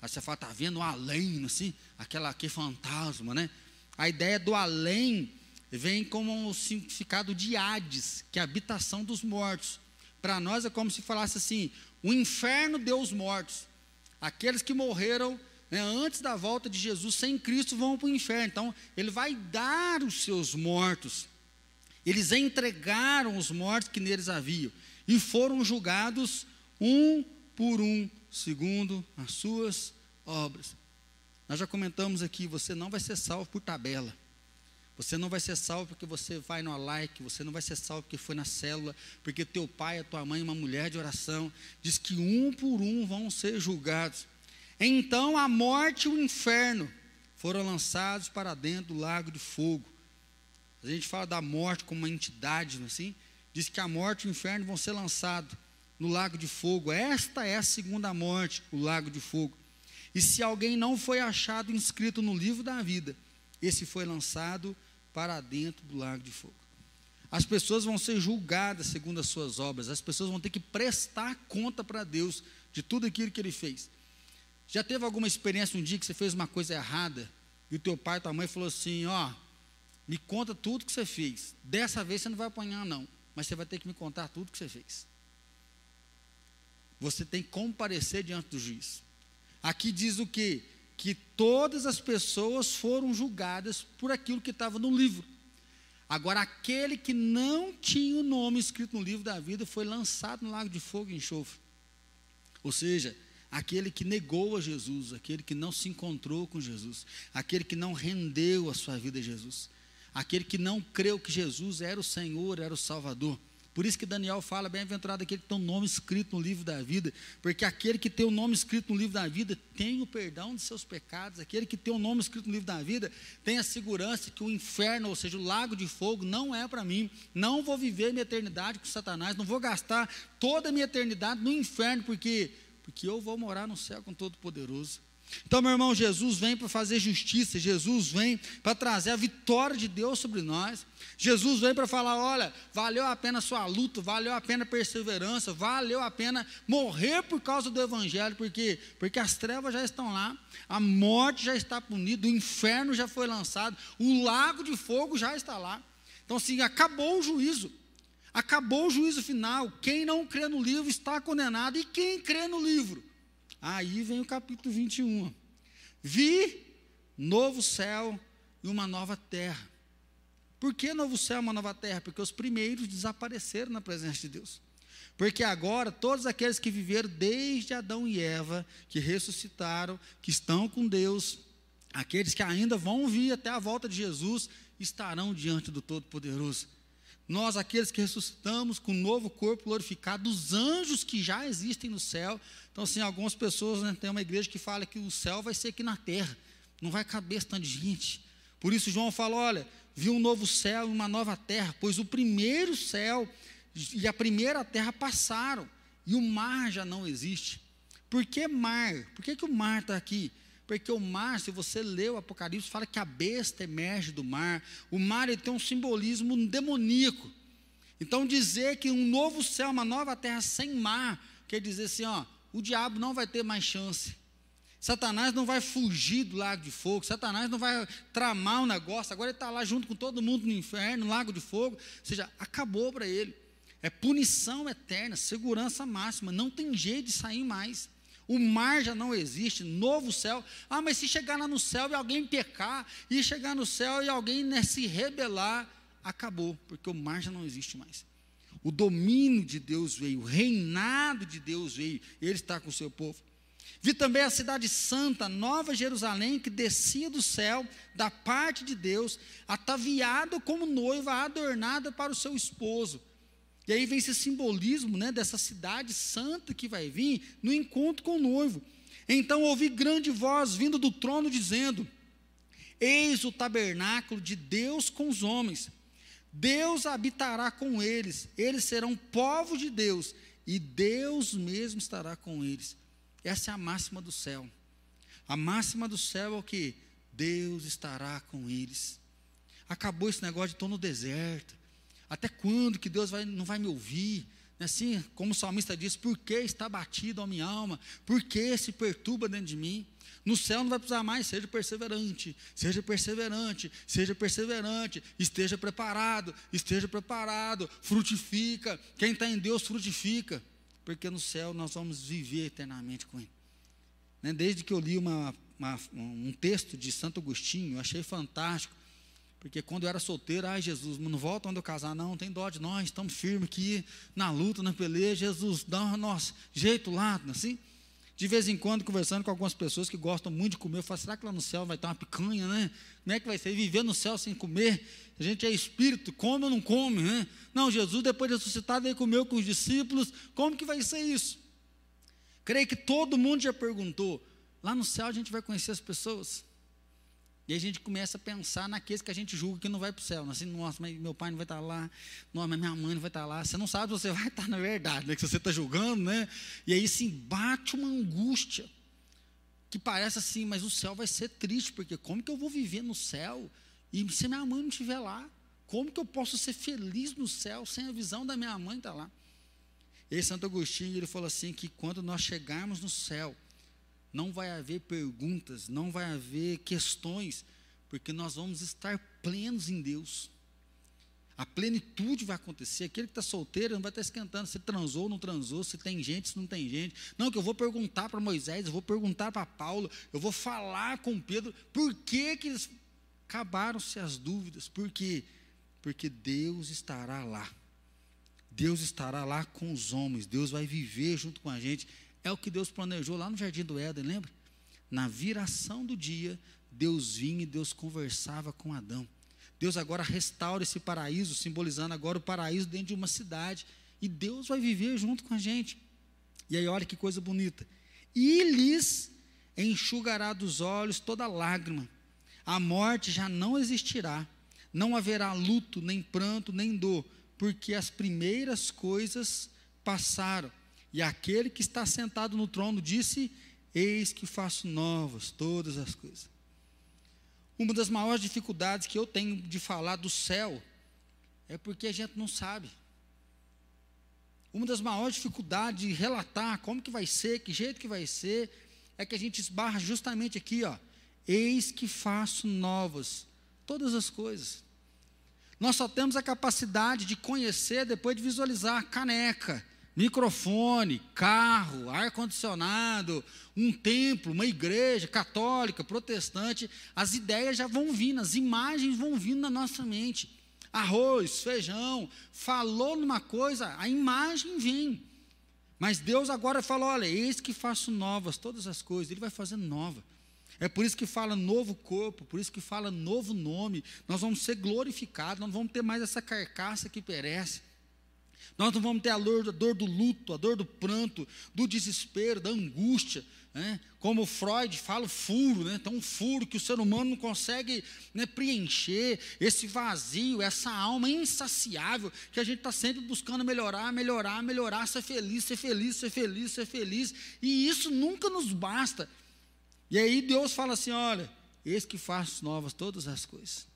Aí você fala, está vendo o além, assim, aquela que fantasma, né? A ideia do além vem como o significado de Hades, que é a habitação dos mortos. para nós é como se falasse assim: o inferno deu os mortos. Aqueles que morreram né, antes da volta de Jesus sem Cristo vão para o inferno. Então, ele vai dar os seus mortos. Eles entregaram os mortos que neles haviam e foram julgados um por um, segundo as suas obras. Nós já comentamos aqui, você não vai ser salvo por tabela. Você não vai ser salvo porque você vai no like, você não vai ser salvo porque foi na célula, porque teu pai, a tua mãe, uma mulher de oração, diz que um por um vão ser julgados. Então a morte e o inferno foram lançados para dentro do lago de fogo. A gente fala da morte como uma entidade, não é assim? Diz que a morte e o inferno vão ser lançados no lago de fogo. Esta é a segunda morte, o lago de fogo. E se alguém não foi achado inscrito no livro da vida, esse foi lançado para dentro do lago de fogo. As pessoas vão ser julgadas segundo as suas obras, as pessoas vão ter que prestar conta para Deus de tudo aquilo que ele fez. Já teve alguma experiência um dia que você fez uma coisa errada e o teu pai tua mãe falou assim: Ó, me conta tudo que você fez. Dessa vez você não vai apanhar, não, mas você vai ter que me contar tudo que você fez. Você tem que comparecer diante do juiz. Aqui diz o que? que todas as pessoas foram julgadas por aquilo que estava no livro. Agora, aquele que não tinha o nome escrito no livro da vida foi lançado no lago de fogo e enxofre. Ou seja, aquele que negou a Jesus, aquele que não se encontrou com Jesus, aquele que não rendeu a sua vida a Jesus, aquele que não creu que Jesus era o Senhor, era o Salvador. Por isso que Daniel fala, bem-aventurado aquele que tem o um nome escrito no livro da vida, porque aquele que tem o um nome escrito no livro da vida tem o perdão de seus pecados, aquele que tem o um nome escrito no livro da vida tem a segurança que o inferno, ou seja, o lago de fogo, não é para mim, não vou viver minha eternidade com Satanás, não vou gastar toda a minha eternidade no inferno, porque, porque eu vou morar no céu com Todo-Poderoso. Então, meu irmão, Jesus vem para fazer justiça, Jesus vem para trazer a vitória de Deus sobre nós. Jesus vem para falar: olha, valeu a pena a sua luta, valeu a pena a perseverança, valeu a pena morrer por causa do Evangelho, porque, porque as trevas já estão lá, a morte já está punida, o inferno já foi lançado, o lago de fogo já está lá. Então, assim, acabou o juízo, acabou o juízo final. Quem não crê no livro está condenado, e quem crê no livro Aí vem o capítulo 21. Vi novo céu e uma nova terra. Por que novo céu e uma nova terra? Porque os primeiros desapareceram na presença de Deus. Porque agora todos aqueles que viveram desde Adão e Eva, que ressuscitaram, que estão com Deus, aqueles que ainda vão vir até a volta de Jesus, estarão diante do Todo-Poderoso nós, aqueles que ressuscitamos com um novo corpo glorificado, os anjos que já existem no céu. Então, assim, algumas pessoas, né, tem uma igreja que fala que o céu vai ser aqui na terra, não vai caber tanto de gente. Por isso, João fala: olha, viu um novo céu e uma nova terra, pois o primeiro céu e a primeira terra passaram, e o mar já não existe. Por que mar? Por que, que o mar está aqui? Porque o mar, se você lê o Apocalipse, fala que a besta emerge do mar. O mar tem um simbolismo demoníaco. Então, dizer que um novo céu, uma nova terra sem mar, quer dizer assim: ó, o diabo não vai ter mais chance. Satanás não vai fugir do lago de fogo, Satanás não vai tramar o um negócio, agora ele está lá junto com todo mundo no inferno, no lago de fogo, ou seja, acabou para ele. É punição eterna, segurança máxima, não tem jeito de sair mais o mar já não existe, novo céu. Ah, mas se chegar lá no céu e alguém pecar, e chegar no céu e alguém né, se rebelar, acabou, porque o mar já não existe mais. O domínio de Deus veio, o reinado de Deus veio, ele está com o seu povo. Vi também a cidade santa, Nova Jerusalém, que descia do céu, da parte de Deus, ataviada como noiva, adornada para o seu esposo. E aí vem esse simbolismo né, dessa cidade santa que vai vir no encontro com o noivo. Então ouvi grande voz vindo do trono dizendo: Eis o tabernáculo de Deus com os homens. Deus habitará com eles, eles serão povo de Deus, e Deus mesmo estará com eles. Essa é a máxima do céu. A máxima do céu é o que? Deus estará com eles. Acabou esse negócio de estou no deserto. Até quando que Deus vai, não vai me ouvir? Assim, como o salmista diz, por que está batido a minha alma? Por que se perturba dentro de mim? No céu não vai precisar mais, seja perseverante, seja perseverante, seja perseverante, esteja preparado, esteja preparado, frutifica. Quem está em Deus frutifica, porque no céu nós vamos viver eternamente com Ele. Né? Desde que eu li uma, uma, um texto de Santo Agostinho, eu achei fantástico, porque quando eu era solteiro, ai Jesus, não volta onde eu casar, não, tem dó de nós, estamos firmes aqui na luta, na peleja, Jesus, dá o nosso jeito lá, assim. De vez em quando, conversando com algumas pessoas que gostam muito de comer, eu falo, será que lá no céu vai ter uma picanha, né? Como é que vai ser? Viver no céu sem comer? A gente é espírito, come ou não come, né? Não, Jesus, depois de ressuscitado, veio comeu com os discípulos, como que vai ser isso? Creio que todo mundo já perguntou, lá no céu a gente vai conhecer as pessoas? E a gente começa a pensar naqueles que a gente julga que não vai para o céu. Assim, nossa, mas meu pai não vai estar lá, nossa, mas minha mãe não vai estar lá. Você não sabe se você [LAUGHS] vai estar na verdade, né? Que você está julgando, né? E aí sim bate uma angústia. Que parece assim, mas o céu vai ser triste, porque como que eu vou viver no céu e se minha mãe não estiver lá? Como que eu posso ser feliz no céu sem a visão da minha mãe estar lá? E Santo Agostinho ele falou assim que quando nós chegarmos no céu, não vai haver perguntas, não vai haver questões, porque nós vamos estar plenos em Deus. A plenitude vai acontecer. Aquele que está solteiro não vai estar esquentando se transou ou não transou, se tem gente, se não tem gente. Não, que eu vou perguntar para Moisés, eu vou perguntar para Paulo, eu vou falar com Pedro, por que, que acabaram-se as dúvidas? Por quê? Porque Deus estará lá. Deus estará lá com os homens, Deus vai viver junto com a gente é o que Deus planejou lá no jardim do Éden, lembra? Na viração do dia, Deus vinha e Deus conversava com Adão. Deus agora restaura esse paraíso, simbolizando agora o paraíso dentro de uma cidade. E Deus vai viver junto com a gente. E aí, olha que coisa bonita. E lhes enxugará dos olhos toda lágrima. A morte já não existirá. Não haverá luto, nem pranto, nem dor, porque as primeiras coisas passaram. E aquele que está sentado no trono disse: Eis que faço novas todas as coisas. Uma das maiores dificuldades que eu tenho de falar do céu é porque a gente não sabe. Uma das maiores dificuldades de relatar como que vai ser, que jeito que vai ser, é que a gente esbarra justamente aqui, ó. Eis que faço novas todas as coisas. Nós só temos a capacidade de conhecer depois de visualizar caneca, microfone, carro, ar-condicionado, um templo, uma igreja católica, protestante, as ideias já vão vindo, as imagens vão vindo na nossa mente. Arroz, feijão, falou numa coisa, a imagem vem. Mas Deus agora falou: olha, eis que faço novas todas as coisas, Ele vai fazendo nova. É por isso que fala novo corpo, por isso que fala novo nome. Nós vamos ser glorificados, não vamos ter mais essa carcaça que perece. Nós não vamos ter a dor, a dor do luto, a dor do pranto, do desespero, da angústia. Né? Como Freud fala, o furo, né? então um furo que o ser humano não consegue né, preencher, esse vazio, essa alma insaciável, que a gente está sempre buscando melhorar, melhorar, melhorar, ser feliz, ser feliz, ser feliz, ser feliz, e isso nunca nos basta. E aí Deus fala assim: olha, eis que faço novas todas as coisas.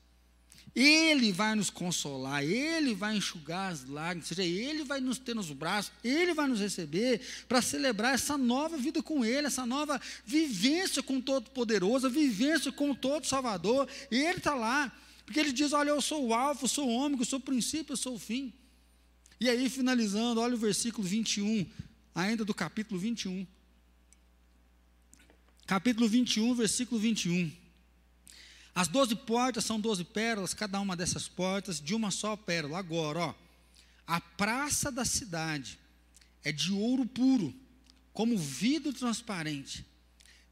Ele vai nos consolar, Ele vai enxugar as lágrimas, ou seja, Ele vai nos ter nos braços, Ele vai nos receber para celebrar essa nova vida com Ele, essa nova vivência com o Todo-Poderoso, vivência com o Todo-Salvador. Ele está lá, porque Ele diz: Olha, eu sou o Alfa, eu sou o Ômega, eu sou o princípio, eu sou o fim. E aí, finalizando, olha o versículo 21, ainda do capítulo 21. Capítulo 21, versículo 21. As doze portas são doze pérolas, cada uma dessas portas de uma só pérola. Agora, ó, a praça da cidade é de ouro puro, como vidro transparente.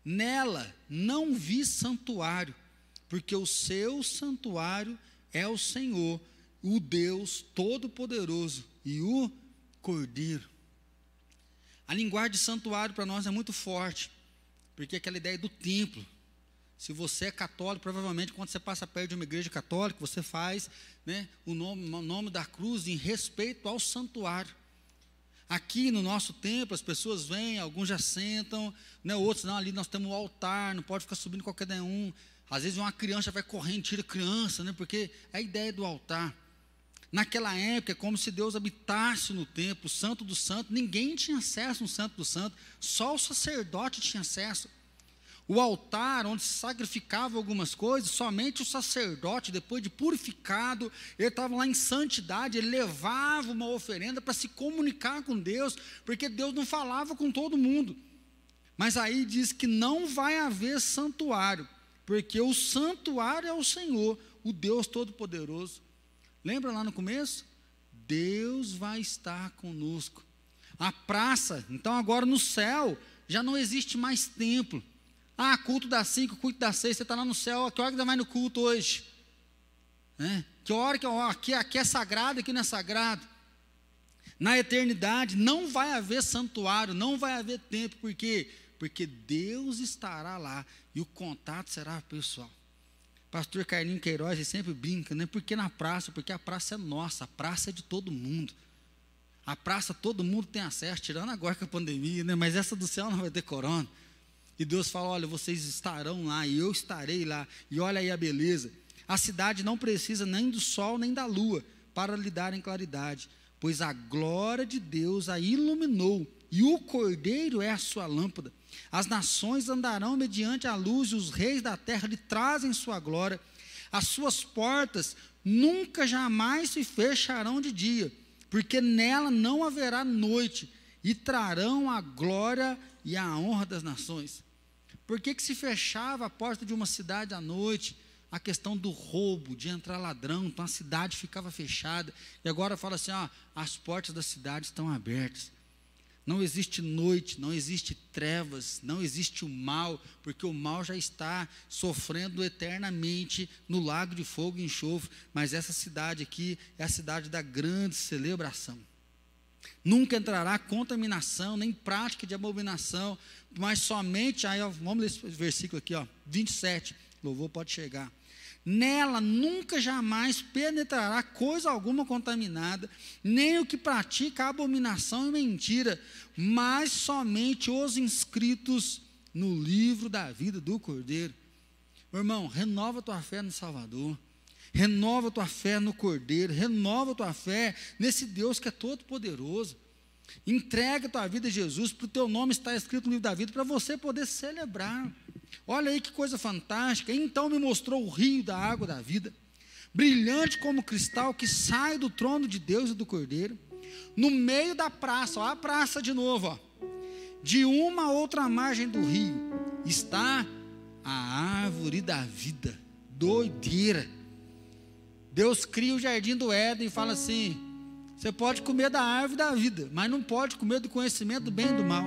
Nela não vi santuário, porque o seu santuário é o Senhor, o Deus Todo-Poderoso e o Cordeiro. A linguagem de santuário para nós é muito forte, porque é aquela ideia do templo. Se você é católico, provavelmente quando você passa perto de uma igreja católica, você faz né, o, nome, o nome da cruz em respeito ao santuário. Aqui no nosso templo, as pessoas vêm, alguns já sentam, né, outros não, ali nós temos o altar, não pode ficar subindo qualquer um. Às vezes uma criança vai correndo, tira criança, né, porque é a ideia do altar. Naquela época, é como se Deus habitasse no templo, o santo do santo, ninguém tinha acesso no santo do santo, só o sacerdote tinha acesso. O altar onde se sacrificava algumas coisas, somente o sacerdote, depois de purificado, ele estava lá em santidade, ele levava uma oferenda para se comunicar com Deus, porque Deus não falava com todo mundo. Mas aí diz que não vai haver santuário, porque o santuário é o Senhor, o Deus Todo-Poderoso. Lembra lá no começo? Deus vai estar conosco. A praça, então agora no céu, já não existe mais templo. Ah, culto das cinco, culto das seis, você está lá no céu, que hora que você vai no culto hoje? É? Que hora que aqui, aqui é sagrado, aqui não é sagrado? Na eternidade não vai haver santuário, não vai haver templo, por quê? Porque Deus estará lá e o contato será pessoal. Pastor Carlinho Queiroz ele sempre brinca, né? Porque na praça, porque a praça é nossa, a praça é de todo mundo. A praça todo mundo tem acesso, tirando agora com a pandemia, né? Mas essa do céu não vai ter corona. E Deus fala: olha, vocês estarão lá e eu estarei lá. E olha aí a beleza. A cidade não precisa nem do sol nem da lua para lhe darem claridade, pois a glória de Deus a iluminou e o cordeiro é a sua lâmpada. As nações andarão mediante a luz, e os reis da terra lhe trazem sua glória. As suas portas nunca jamais se fecharão de dia, porque nela não haverá noite, e trarão a glória e a honra das nações. Por que, que se fechava a porta de uma cidade à noite? A questão do roubo, de entrar ladrão, então a cidade ficava fechada. E agora fala assim: ó, as portas da cidade estão abertas. Não existe noite, não existe trevas, não existe o mal, porque o mal já está sofrendo eternamente no lago de fogo e enxofre. Mas essa cidade aqui é a cidade da grande celebração. Nunca entrará contaminação, nem prática de abominação, mas somente, aí, ó, vamos ler esse versículo aqui, ó, 27, louvor pode chegar. Nela nunca jamais penetrará coisa alguma contaminada, nem o que pratica abominação e mentira, mas somente os inscritos no livro da vida do Cordeiro. Meu irmão, renova tua fé no Salvador, renova tua fé no Cordeiro, renova tua fé nesse Deus que é todo poderoso. Entrega tua vida a Jesus, para o teu nome estar escrito no livro da vida, para você poder celebrar. Olha aí que coisa fantástica. Então me mostrou o rio da água da vida, brilhante como cristal que sai do trono de Deus e do Cordeiro, no meio da praça, ó, a praça de novo, ó, de uma outra margem do rio, está a árvore da vida. Doideira. Deus cria o jardim do Éden e fala assim: você pode comer da árvore da vida, mas não pode comer do conhecimento do bem e do mal.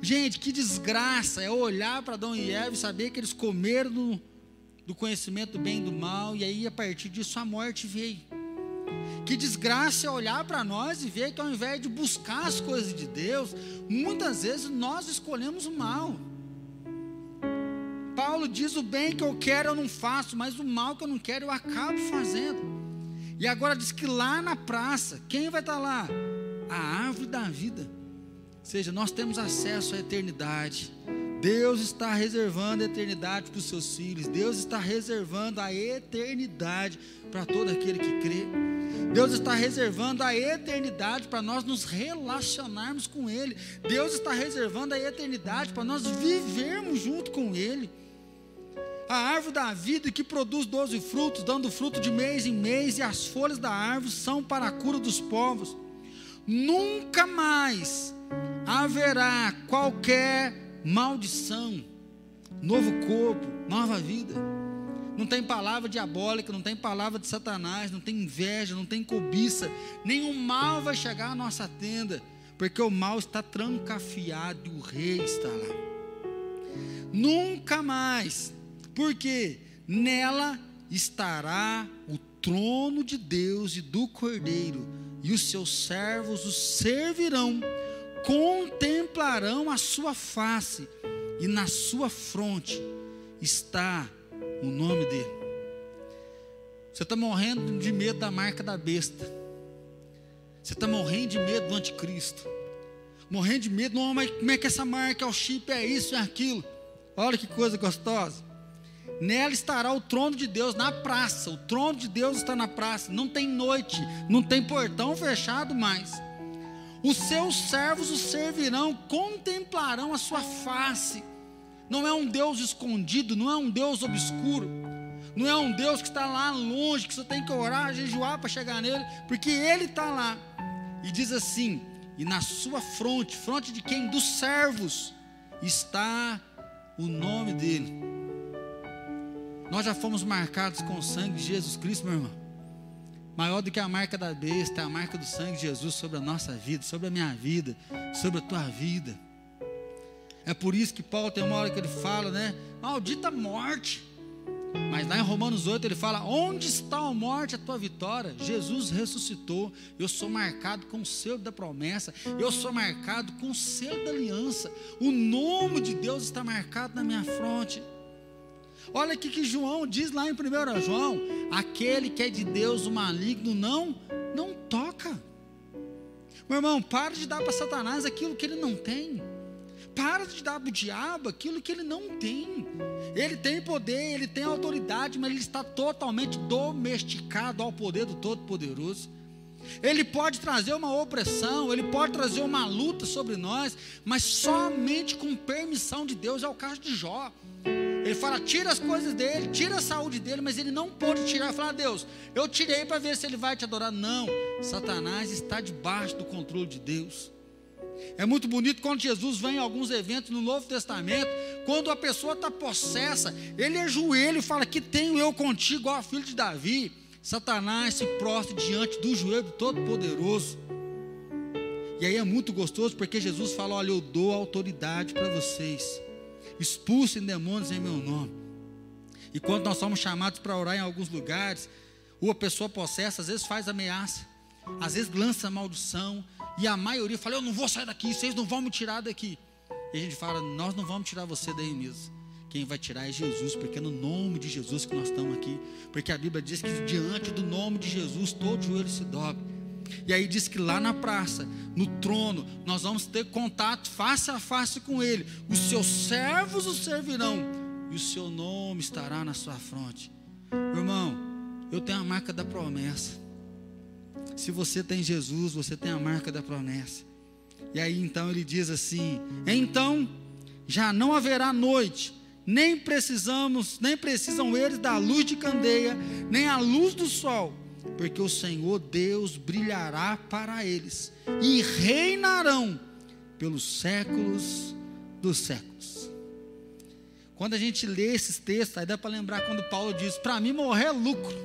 Gente, que desgraça é olhar para Adão e Eva e saber que eles comeram do, do conhecimento do bem e do mal, e aí a partir disso a morte veio. Que desgraça é olhar para nós e ver que ao invés de buscar as coisas de Deus, muitas vezes nós escolhemos o mal. Paulo diz: o bem que eu quero eu não faço, mas o mal que eu não quero eu acabo fazendo. E agora diz que lá na praça, quem vai estar lá? A árvore da vida seja, nós temos acesso à eternidade. Deus está reservando a eternidade para os seus filhos. Deus está reservando a eternidade para todo aquele que crê. Deus está reservando a eternidade para nós nos relacionarmos com Ele. Deus está reservando a eternidade para nós vivermos junto com Ele. A árvore da vida que produz doze frutos, dando fruto de mês em mês, e as folhas da árvore são para a cura dos povos. Nunca mais haverá qualquer maldição, novo corpo, nova vida. Não tem palavra diabólica, não tem palavra de Satanás, não tem inveja, não tem cobiça. Nenhum mal vai chegar à nossa tenda, porque o mal está trancafiado e o rei está lá. Nunca mais, porque nela estará o trono de Deus e do Cordeiro, e os seus servos o servirão contemplarão a sua face, e na sua fronte está o nome dele. Você está morrendo de medo da marca da besta. Você está morrendo de medo do anticristo. Morrendo de medo, não, mas como é que essa marca é o chip, é isso, é aquilo. Olha que coisa gostosa. Nela estará o trono de Deus na praça. O trono de Deus está na praça. Não tem noite, não tem portão fechado mais. Os seus servos o servirão, contemplarão a sua face. Não é um Deus escondido, não é um Deus obscuro. Não é um Deus que está lá longe, que você tem que orar, jejuar para chegar nele, porque ele está lá. E diz assim: e na sua fronte, fronte de quem? Dos servos, está o nome dele. Nós já fomos marcados com o sangue de Jesus Cristo, meu irmão. Maior do que a marca da besta, a marca do sangue de Jesus sobre a nossa vida, sobre a minha vida, sobre a tua vida. É por isso que Paulo tem uma hora que ele fala, né? Maldita morte mas lá em Romanos 8 ele fala: Onde está a morte, a tua vitória? Jesus ressuscitou. Eu sou marcado com o selo da promessa. Eu sou marcado com o selo da aliança. O nome de Deus está marcado na minha fronte. Olha o que João diz lá em 1 João: Aquele que é de Deus, o maligno, não, não toca. Meu irmão, para de dar para Satanás aquilo que ele não tem. Para de dar para o diabo aquilo que ele não tem. Ele tem poder, ele tem autoridade, mas ele está totalmente domesticado ao poder do Todo-Poderoso. Ele pode trazer uma opressão, ele pode trazer uma luta sobre nós, mas somente com permissão de Deus, é o caso de Jó. Ele fala: tira as coisas dele, tira a saúde dele, mas ele não pode tirar. Fala, Deus, eu tirei para ver se ele vai te adorar. Não, Satanás está debaixo do controle de Deus. É muito bonito quando Jesus vem em alguns eventos no Novo Testamento, quando a pessoa está possessa, ele ajoelha e fala: Que tenho eu contigo, ó filho de Davi. Satanás se prostra diante do joelho do Todo-Poderoso. E aí é muito gostoso porque Jesus fala: Olha, eu dou autoridade para vocês, expulsem demônios em meu nome. E quando nós somos chamados para orar em alguns lugares, ou a pessoa possessa, às vezes faz ameaça, às vezes lança maldição, e a maioria fala: Eu não vou sair daqui, vocês não vão me tirar daqui. E a gente fala: Nós não vamos tirar você daí mesmo. Quem vai tirar é Jesus, porque é no nome de Jesus que nós estamos aqui. Porque a Bíblia diz que diante do nome de Jesus todo joelho se dobre. E aí diz que lá na praça, no trono, nós vamos ter contato face a face com Ele. Os seus servos o servirão, e o seu nome estará na sua fronte. Meu irmão, eu tenho a marca da promessa. Se você tem Jesus, você tem a marca da promessa. E aí então ele diz assim: Então já não haverá noite, nem precisamos, nem precisam eles da luz de candeia, nem a luz do sol, porque o Senhor Deus brilhará para eles e reinarão pelos séculos dos séculos. Quando a gente lê esses textos, aí dá para lembrar quando Paulo diz: Para mim morrer é lucro.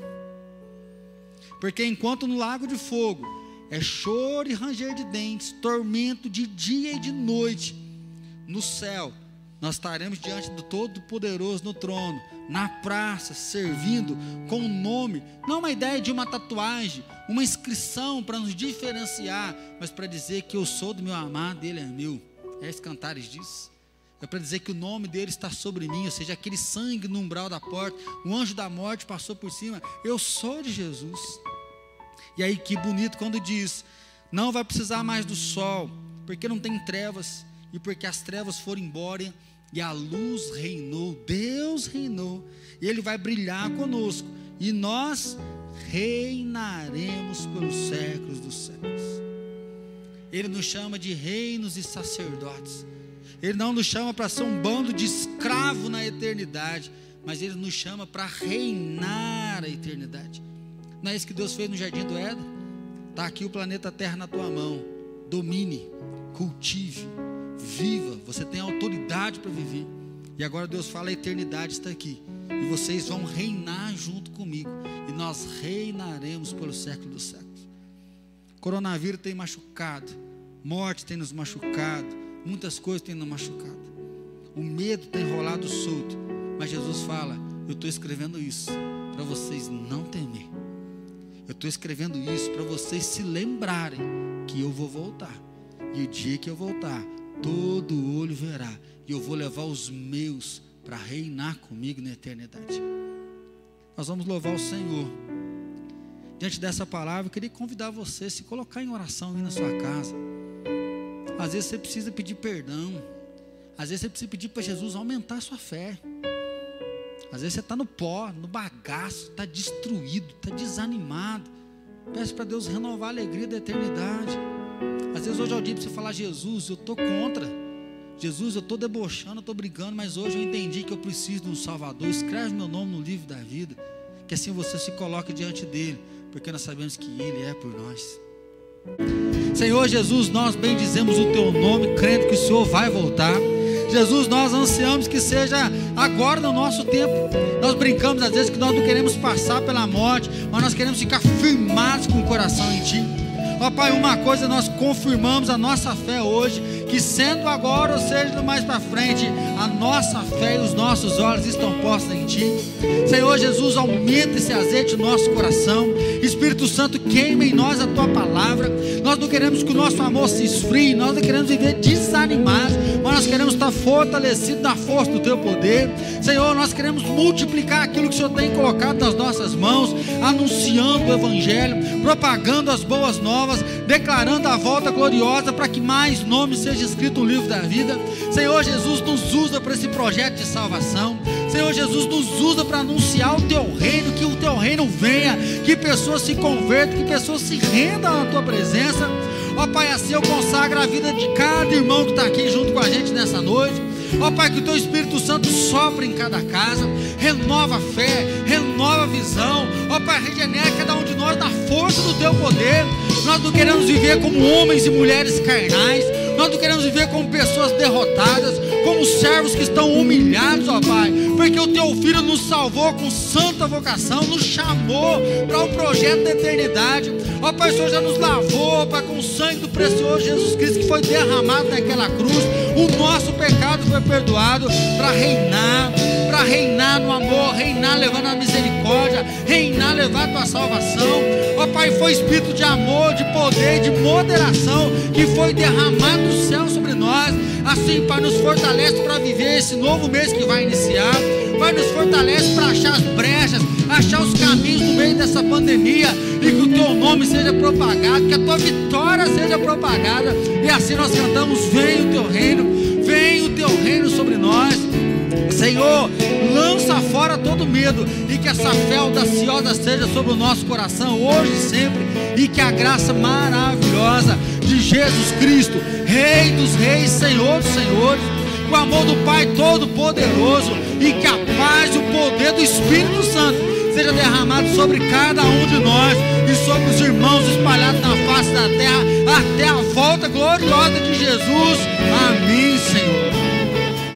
Porque enquanto no lago de fogo é choro e ranger de dentes, tormento de dia e de noite, no céu nós estaremos diante do Todo-Poderoso no trono, na praça, servindo com o nome, não uma ideia de uma tatuagem, uma inscrição para nos diferenciar, mas para dizer que eu sou do meu amado, ele é meu. É esse cantares diz. É para dizer que o nome dele está sobre mim, ou seja, aquele sangue no umbral da porta, o anjo da morte passou por cima. Eu sou de Jesus. E aí que bonito quando diz: não vai precisar mais do sol, porque não tem trevas, e porque as trevas foram embora e a luz reinou, Deus reinou, e Ele vai brilhar conosco, e nós reinaremos pelos séculos dos séculos. Ele nos chama de reinos e sacerdotes. Ele não nos chama para ser um bando de escravo na eternidade, mas Ele nos chama para reinar a eternidade. Não é isso que Deus fez no jardim do Éden? Está aqui o planeta Terra na tua mão. Domine, cultive, viva. Você tem autoridade para viver. E agora Deus fala: a eternidade está aqui. E vocês vão reinar junto comigo. E nós reinaremos pelo século dos séculos. Coronavírus tem machucado. Morte tem nos machucado. Muitas coisas têm nos machucado. O medo tem rolado solto. Mas Jesus fala: Eu estou escrevendo isso para vocês não temer. Eu estou escrevendo isso para vocês se lembrarem que eu vou voltar. E o dia que eu voltar, todo olho verá. E eu vou levar os meus para reinar comigo na eternidade. Nós vamos louvar o Senhor. Diante dessa palavra, eu queria convidar você a se colocar em oração aí na sua casa. Às vezes você precisa pedir perdão. Às vezes você precisa pedir para Jesus aumentar a sua fé. Às vezes você está no pó, no bagaço, está destruído, está desanimado. Peça para Deus renovar a alegria da eternidade. Às vezes hoje é o dia para você falar, Jesus, eu estou contra. Jesus, eu estou debochando, eu estou brigando, mas hoje eu entendi que eu preciso de um Salvador. Escreve meu nome no livro da vida. Que assim você se coloque diante dele, porque nós sabemos que ele é por nós. Senhor Jesus, nós bendizemos o teu nome, crendo que o Senhor vai voltar. Jesus, nós ansiamos que seja agora no nosso tempo. Nós brincamos às vezes que nós não queremos passar pela morte, mas nós queremos ficar firmados com o coração em Ti. Ó Pai, uma coisa nós confirmamos a nossa fé hoje, que sendo agora ou seja mais para frente, a nossa fé e os nossos olhos estão postos em Ti. Senhor Jesus, aumenta esse azeite no nosso coração. Espírito Santo, queima em nós a Tua palavra. Nós não queremos que o nosso amor se esfrie, nós não queremos viver desanimados, mas nós queremos estar fortalecidos na força do Teu poder. Senhor, nós queremos multiplicar aquilo que o Senhor tem colocado nas nossas mãos, anunciando o Evangelho, propagando as boas novas, declarando a volta gloriosa para que mais nomes sejam escritos no livro da vida. Senhor Jesus, nos usa para esse projeto de salvação. Senhor Jesus, nos usa para anunciar o teu reino, que o teu reino venha, que pessoas se convertam, que pessoas se rendam à tua presença. Ó Pai, assim eu consagro a vida de cada irmão que está aqui junto com a gente nessa noite. Ó Pai, que o teu Espírito Santo sopra em cada casa, renova a fé, renova a visão. Ó Pai, regenera cada um de nós na força do teu poder. Nós não queremos viver como homens e mulheres carnais. Nós não queremos viver como pessoas derrotadas, como servos que estão humilhados, ó Pai, porque o Teu Filho nos salvou com santa vocação, nos chamou para o um projeto da eternidade. Ó Pai, o Senhor já nos lavou, ó Pai, com o sangue do precioso Jesus Cristo que foi derramado naquela cruz. O nosso pecado foi perdoado para reinar, para reinar no amor, reinar levando a misericórdia, reinar levando a salvação. Ó Pai, foi espírito de amor, de poder, de moderação que foi derramado do céu sobre nós. Assim, Pai, nos fortalece para viver esse novo mês que vai iniciar. Pai, nos fortalece para achar as brechas, achar os caminhos no meio dessa pandemia e que o Teu nome seja propagado, que a Tua vitória seja propagada. E assim nós cantamos: Vem o Teu reino, vem o Teu reino sobre nós. Senhor, lança fora todo medo e que essa fé audaciosa seja sobre o nosso coração hoje e sempre e que a graça maravilhosa de Jesus Cristo, Rei dos Reis, Senhor dos Senhores, o amor do Pai Todo-Poderoso e que a paz e o poder do Espírito Santo seja derramado sobre cada um de nós e sobre os irmãos espalhados na face da terra, até a volta gloriosa de Jesus. Amém, Senhor.